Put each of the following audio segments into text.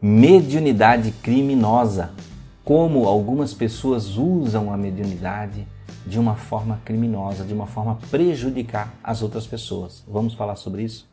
mediunidade criminosa. Como algumas pessoas usam a mediunidade de uma forma criminosa, de uma forma prejudicar as outras pessoas. Vamos falar sobre isso?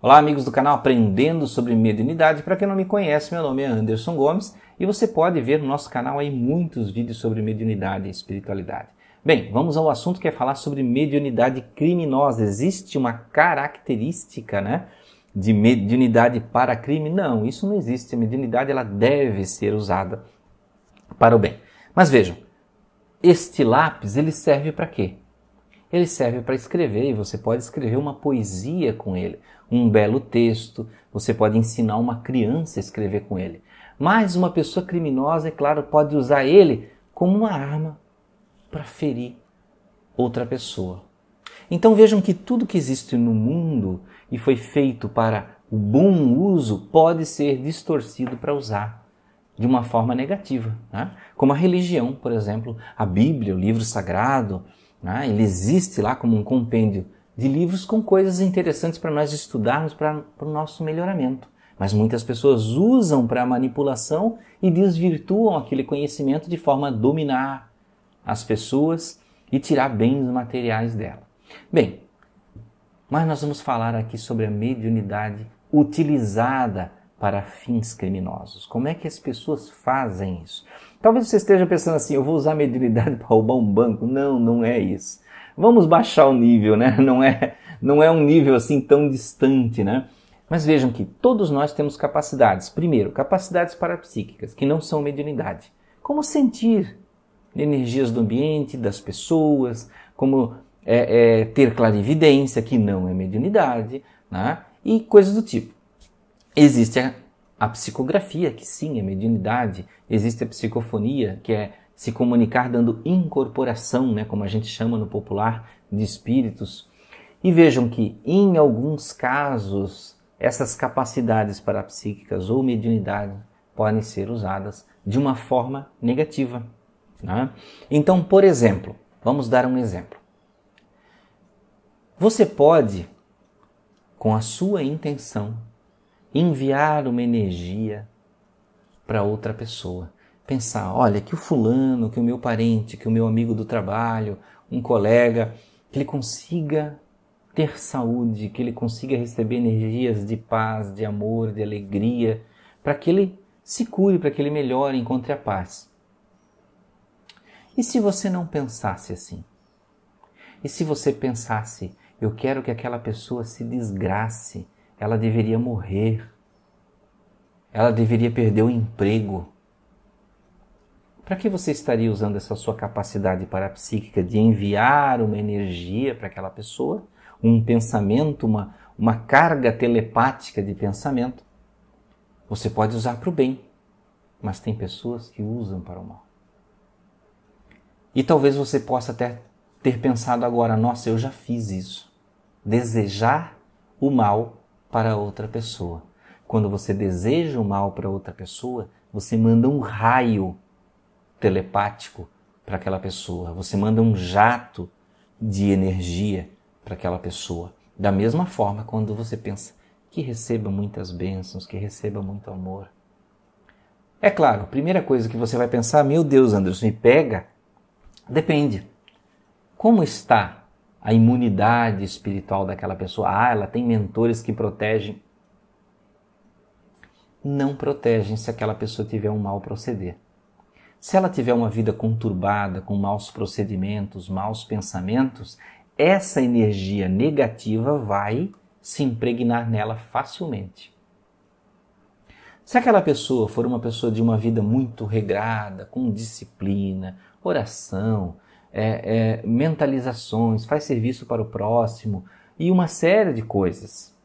Olá, amigos do canal Aprendendo sobre Mediunidade. Para quem não me conhece, meu nome é Anderson Gomes e você pode ver no nosso canal aí muitos vídeos sobre mediunidade e espiritualidade. Bem, vamos ao assunto que é falar sobre mediunidade criminosa. Existe uma característica, né, de mediunidade para crime? Não, isso não existe. A mediunidade ela deve ser usada para o bem. Mas vejam, este lápis ele serve para quê? Ele serve para escrever e você pode escrever uma poesia com ele, um belo texto, você pode ensinar uma criança a escrever com ele. Mas uma pessoa criminosa, é claro, pode usar ele como uma arma para ferir outra pessoa. Então vejam que tudo que existe no mundo e foi feito para o bom uso pode ser distorcido para usar de uma forma negativa, né? como a religião, por exemplo, a Bíblia, o livro sagrado, né? Ele existe lá como um compêndio de livros com coisas interessantes para nós estudarmos para o nosso melhoramento. Mas muitas pessoas usam para manipulação e desvirtuam aquele conhecimento de forma a dominar as pessoas e tirar bens materiais dela. Bem, mas nós vamos falar aqui sobre a mediunidade utilizada para fins criminosos. Como é que as pessoas fazem isso? Talvez você esteja pensando assim, eu vou usar mediunidade para roubar um banco. Não, não é isso. Vamos baixar o nível, né? Não é, não é um nível assim tão distante, né? Mas vejam que todos nós temos capacidades. Primeiro, capacidades parapsíquicas, que não são mediunidade. Como sentir energias do ambiente, das pessoas, como é, é, ter clarividência, que não é mediunidade, né? e coisas do tipo. Existe a a psicografia, que sim é mediunidade, existe a psicofonia, que é se comunicar dando incorporação, né, como a gente chama no popular, de espíritos. E vejam que, em alguns casos, essas capacidades parapsíquicas ou mediunidade podem ser usadas de uma forma negativa. Né? Então, por exemplo, vamos dar um exemplo. Você pode, com a sua intenção, enviar uma energia para outra pessoa. Pensar, olha, que o fulano, que o meu parente, que o meu amigo do trabalho, um colega, que ele consiga ter saúde, que ele consiga receber energias de paz, de amor, de alegria, para que ele se cure, para que ele melhore, encontre a paz. E se você não pensasse assim? E se você pensasse, eu quero que aquela pessoa se desgrace, ela deveria morrer, ela deveria perder o emprego. Para que você estaria usando essa sua capacidade parapsíquica de enviar uma energia para aquela pessoa, um pensamento, uma, uma carga telepática de pensamento? Você pode usar para o bem, mas tem pessoas que usam para o mal. E talvez você possa até ter pensado agora: nossa, eu já fiz isso. Desejar o mal para outra pessoa. Quando você deseja o mal para outra pessoa, você manda um raio telepático para aquela pessoa, você manda um jato de energia para aquela pessoa. Da mesma forma, quando você pensa que receba muitas bênçãos, que receba muito amor. É claro, a primeira coisa que você vai pensar, meu Deus, Anderson, me pega? Depende. Como está a imunidade espiritual daquela pessoa. Ah, ela tem mentores que protegem. Não protegem se aquela pessoa tiver um mau proceder. Se ela tiver uma vida conturbada, com maus procedimentos, maus pensamentos, essa energia negativa vai se impregnar nela facilmente. Se aquela pessoa for uma pessoa de uma vida muito regrada, com disciplina, oração, é, é, mentalizações, faz serviço para o próximo e uma série de coisas.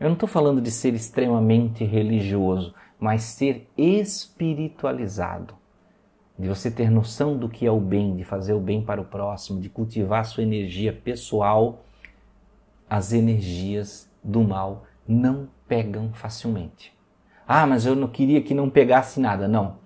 Eu não estou falando de ser extremamente religioso, mas ser espiritualizado. De você ter noção do que é o bem, de fazer o bem para o próximo, de cultivar sua energia pessoal, as energias do mal não pegam facilmente. Ah, mas eu não queria que não pegasse nada. Não.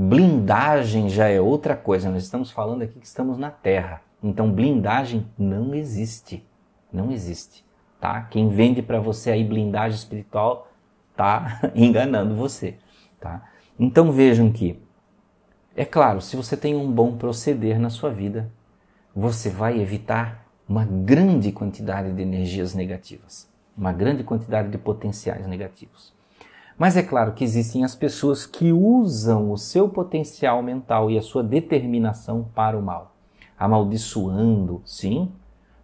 Blindagem já é outra coisa. Nós estamos falando aqui que estamos na Terra. Então blindagem não existe. Não existe, tá? Quem vende para você aí blindagem espiritual tá enganando você, tá? Então vejam que é claro, se você tem um bom proceder na sua vida, você vai evitar uma grande quantidade de energias negativas, uma grande quantidade de potenciais negativos. Mas é claro que existem as pessoas que usam o seu potencial mental e a sua determinação para o mal, amaldiçoando, sim.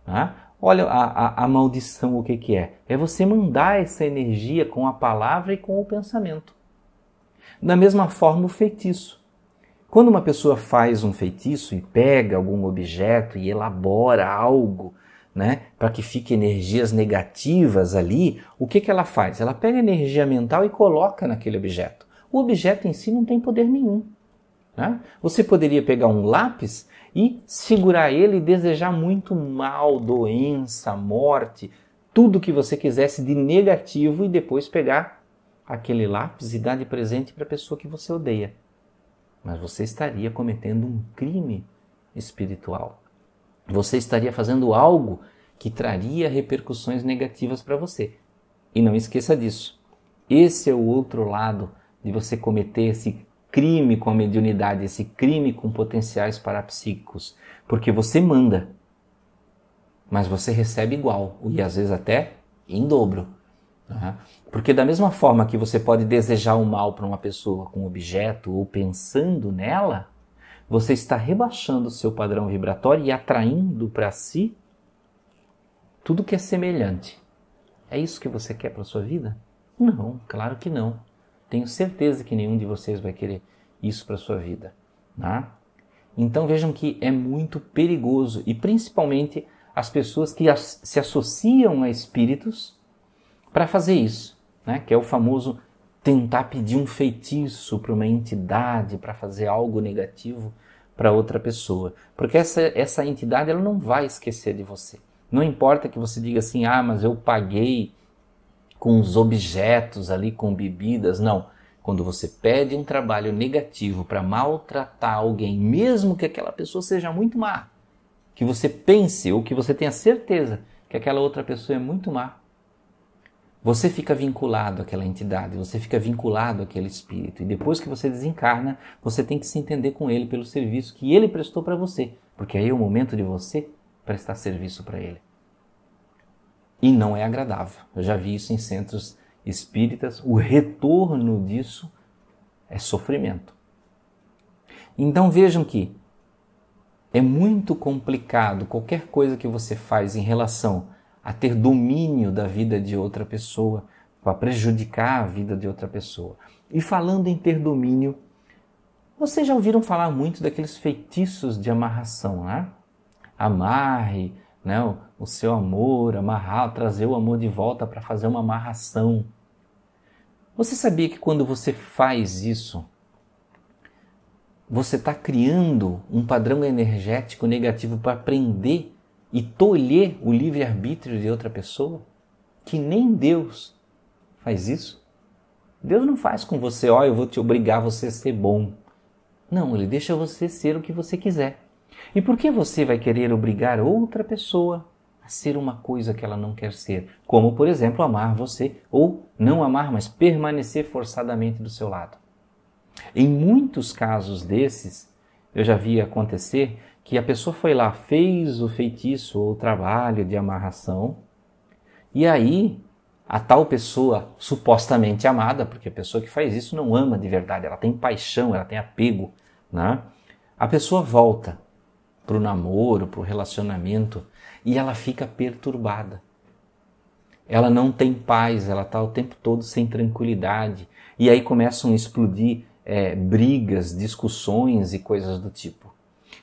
Né? Olha a, a, a maldição, o que, que é? É você mandar essa energia com a palavra e com o pensamento. Da mesma forma, o feitiço. Quando uma pessoa faz um feitiço e pega algum objeto e elabora algo né, para que fique energias negativas ali, o que, que ela faz? Ela pega energia mental e coloca naquele objeto. O objeto em si não tem poder nenhum. Né? Você poderia pegar um lápis e segurar ele e desejar muito mal, doença, morte, tudo que você quisesse de negativo e depois pegar aquele lápis e dar de presente para a pessoa que você odeia. Mas você estaria cometendo um crime espiritual você estaria fazendo algo que traria repercussões negativas para você. E não esqueça disso. Esse é o outro lado de você cometer esse crime com a mediunidade, esse crime com potenciais parapsíquicos, porque você manda, mas você recebe igual, e às vezes até em dobro. Porque da mesma forma que você pode desejar o mal para uma pessoa com objeto ou pensando nela, você está rebaixando o seu padrão vibratório e atraindo para si tudo que é semelhante. É isso que você quer para sua vida? Não, claro que não. Tenho certeza que nenhum de vocês vai querer isso para sua vida. Né? Então vejam que é muito perigoso e principalmente as pessoas que se associam a espíritos para fazer isso, né? que é o famoso tentar pedir um feitiço para uma entidade para fazer algo negativo para outra pessoa, porque essa, essa entidade ela não vai esquecer de você. Não importa que você diga assim, ah, mas eu paguei com os objetos ali, com bebidas, não. Quando você pede um trabalho negativo para maltratar alguém, mesmo que aquela pessoa seja muito má, que você pense ou que você tenha certeza que aquela outra pessoa é muito má, você fica vinculado àquela entidade, você fica vinculado àquele espírito. E depois que você desencarna, você tem que se entender com ele pelo serviço que ele prestou para você. Porque aí é o momento de você prestar serviço para ele. E não é agradável. Eu já vi isso em centros espíritas. O retorno disso é sofrimento. Então vejam que é muito complicado qualquer coisa que você faz em relação a ter domínio da vida de outra pessoa, para prejudicar a vida de outra pessoa. E falando em ter domínio, vocês já ouviram falar muito daqueles feitiços de amarração, né? Amarre, né? o, seu amor, amarrar, trazer o amor de volta para fazer uma amarração. Você sabia que quando você faz isso, você está criando um padrão energético negativo para prender e tolher o livre-arbítrio de outra pessoa? Que nem Deus faz isso. Deus não faz com você, ó, oh, eu vou te obrigar você a ser bom. Não, ele deixa você ser o que você quiser. E por que você vai querer obrigar outra pessoa a ser uma coisa que ela não quer ser? Como, por exemplo, amar você ou não amar, mas permanecer forçadamente do seu lado. Em muitos casos desses, eu já vi acontecer que a pessoa foi lá, fez o feitiço ou o trabalho de amarração, e aí a tal pessoa supostamente amada, porque a pessoa que faz isso não ama de verdade, ela tem paixão, ela tem apego, né? A pessoa volta para o namoro, para o relacionamento e ela fica perturbada. Ela não tem paz, ela está o tempo todo sem tranquilidade. E aí começam a explodir é, brigas, discussões e coisas do tipo.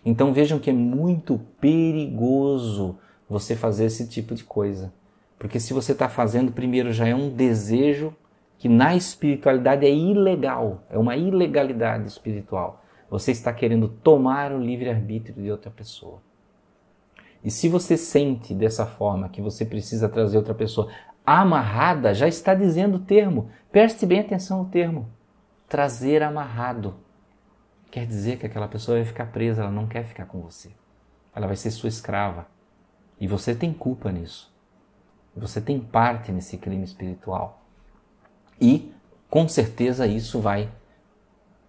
Então vejam que é muito perigoso você fazer esse tipo de coisa. Porque se você está fazendo, primeiro já é um desejo que na espiritualidade é ilegal, é uma ilegalidade espiritual. Você está querendo tomar o livre-arbítrio de outra pessoa. E se você sente dessa forma que você precisa trazer outra pessoa amarrada já está dizendo o termo. Preste bem atenção no termo. Trazer amarrado. Quer dizer que aquela pessoa vai ficar presa, ela não quer ficar com você. Ela vai ser sua escrava. E você tem culpa nisso. Você tem parte nesse crime espiritual. E com certeza isso vai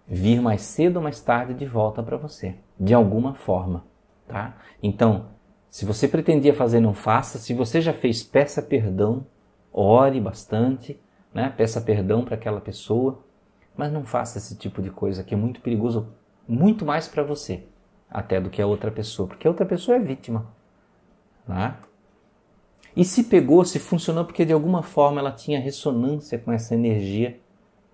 vir mais cedo ou mais tarde de volta para você, de alguma forma, tá? Então, se você pretendia fazer, não faça. Se você já fez, peça perdão, ore bastante, né? Peça perdão para aquela pessoa, mas não faça esse tipo de coisa que é muito perigoso, muito mais para você até do que a outra pessoa, porque a outra pessoa é vítima, né? E se pegou, se funcionou porque de alguma forma ela tinha ressonância com essa energia,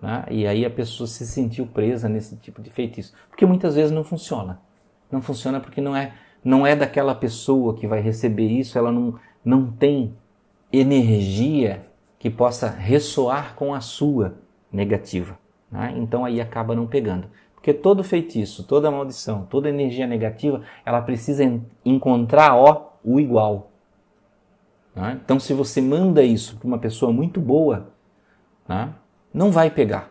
né? e aí a pessoa se sentiu presa nesse tipo de feitiço. Porque muitas vezes não funciona. Não funciona porque não é, não é daquela pessoa que vai receber isso, ela não, não tem energia que possa ressoar com a sua negativa. Né? Então aí acaba não pegando. Porque todo feitiço, toda maldição, toda energia negativa, ela precisa encontrar ó, o igual. Né? Então, se você manda isso para uma pessoa muito boa, né? Não vai pegar.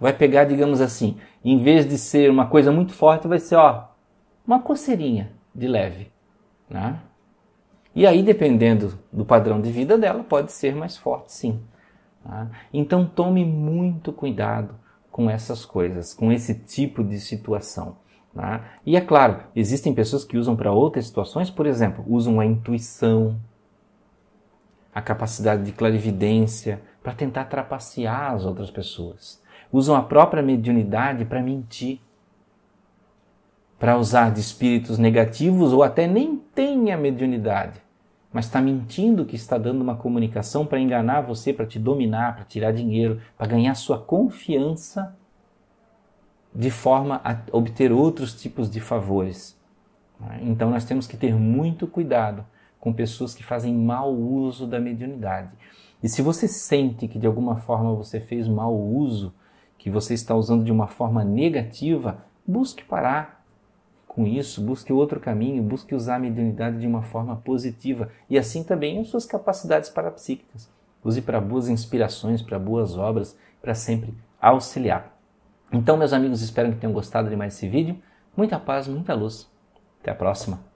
Vai pegar, digamos assim, em vez de ser uma coisa muito forte, vai ser ó, uma coceirinha de leve. Né? E aí, dependendo do padrão de vida dela, pode ser mais forte, sim. Tá? Então, tome muito cuidado com essas coisas, com esse tipo de situação. Tá? E é claro, existem pessoas que usam para outras situações, por exemplo, usam a intuição, a capacidade de clarividência para tentar trapacear as outras pessoas. Usam a própria mediunidade para mentir, para usar de espíritos negativos ou até nem tem a mediunidade, mas está mentindo que está dando uma comunicação para enganar você, para te dominar, para tirar dinheiro, para ganhar sua confiança de forma a obter outros tipos de favores. Então nós temos que ter muito cuidado com pessoas que fazem mau uso da mediunidade. E se você sente que de alguma forma você fez mau uso, que você está usando de uma forma negativa, busque parar com isso, busque outro caminho, busque usar a mediunidade de uma forma positiva e assim também as suas capacidades parapsíquicas. Use para boas inspirações, para boas obras, para sempre auxiliar. Então, meus amigos, espero que tenham gostado de mais esse vídeo. Muita paz, muita luz. Até a próxima.